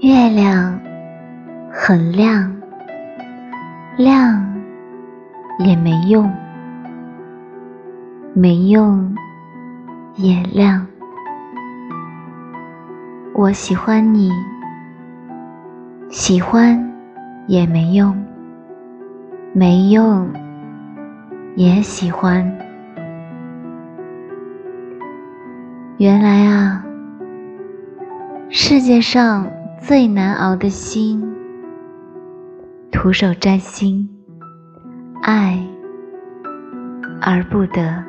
月亮很亮，亮也没用，没用也亮。我喜欢你，喜欢也没用，没用也喜欢。原来啊，世界上。最难熬的心，徒手摘星，爱而不得。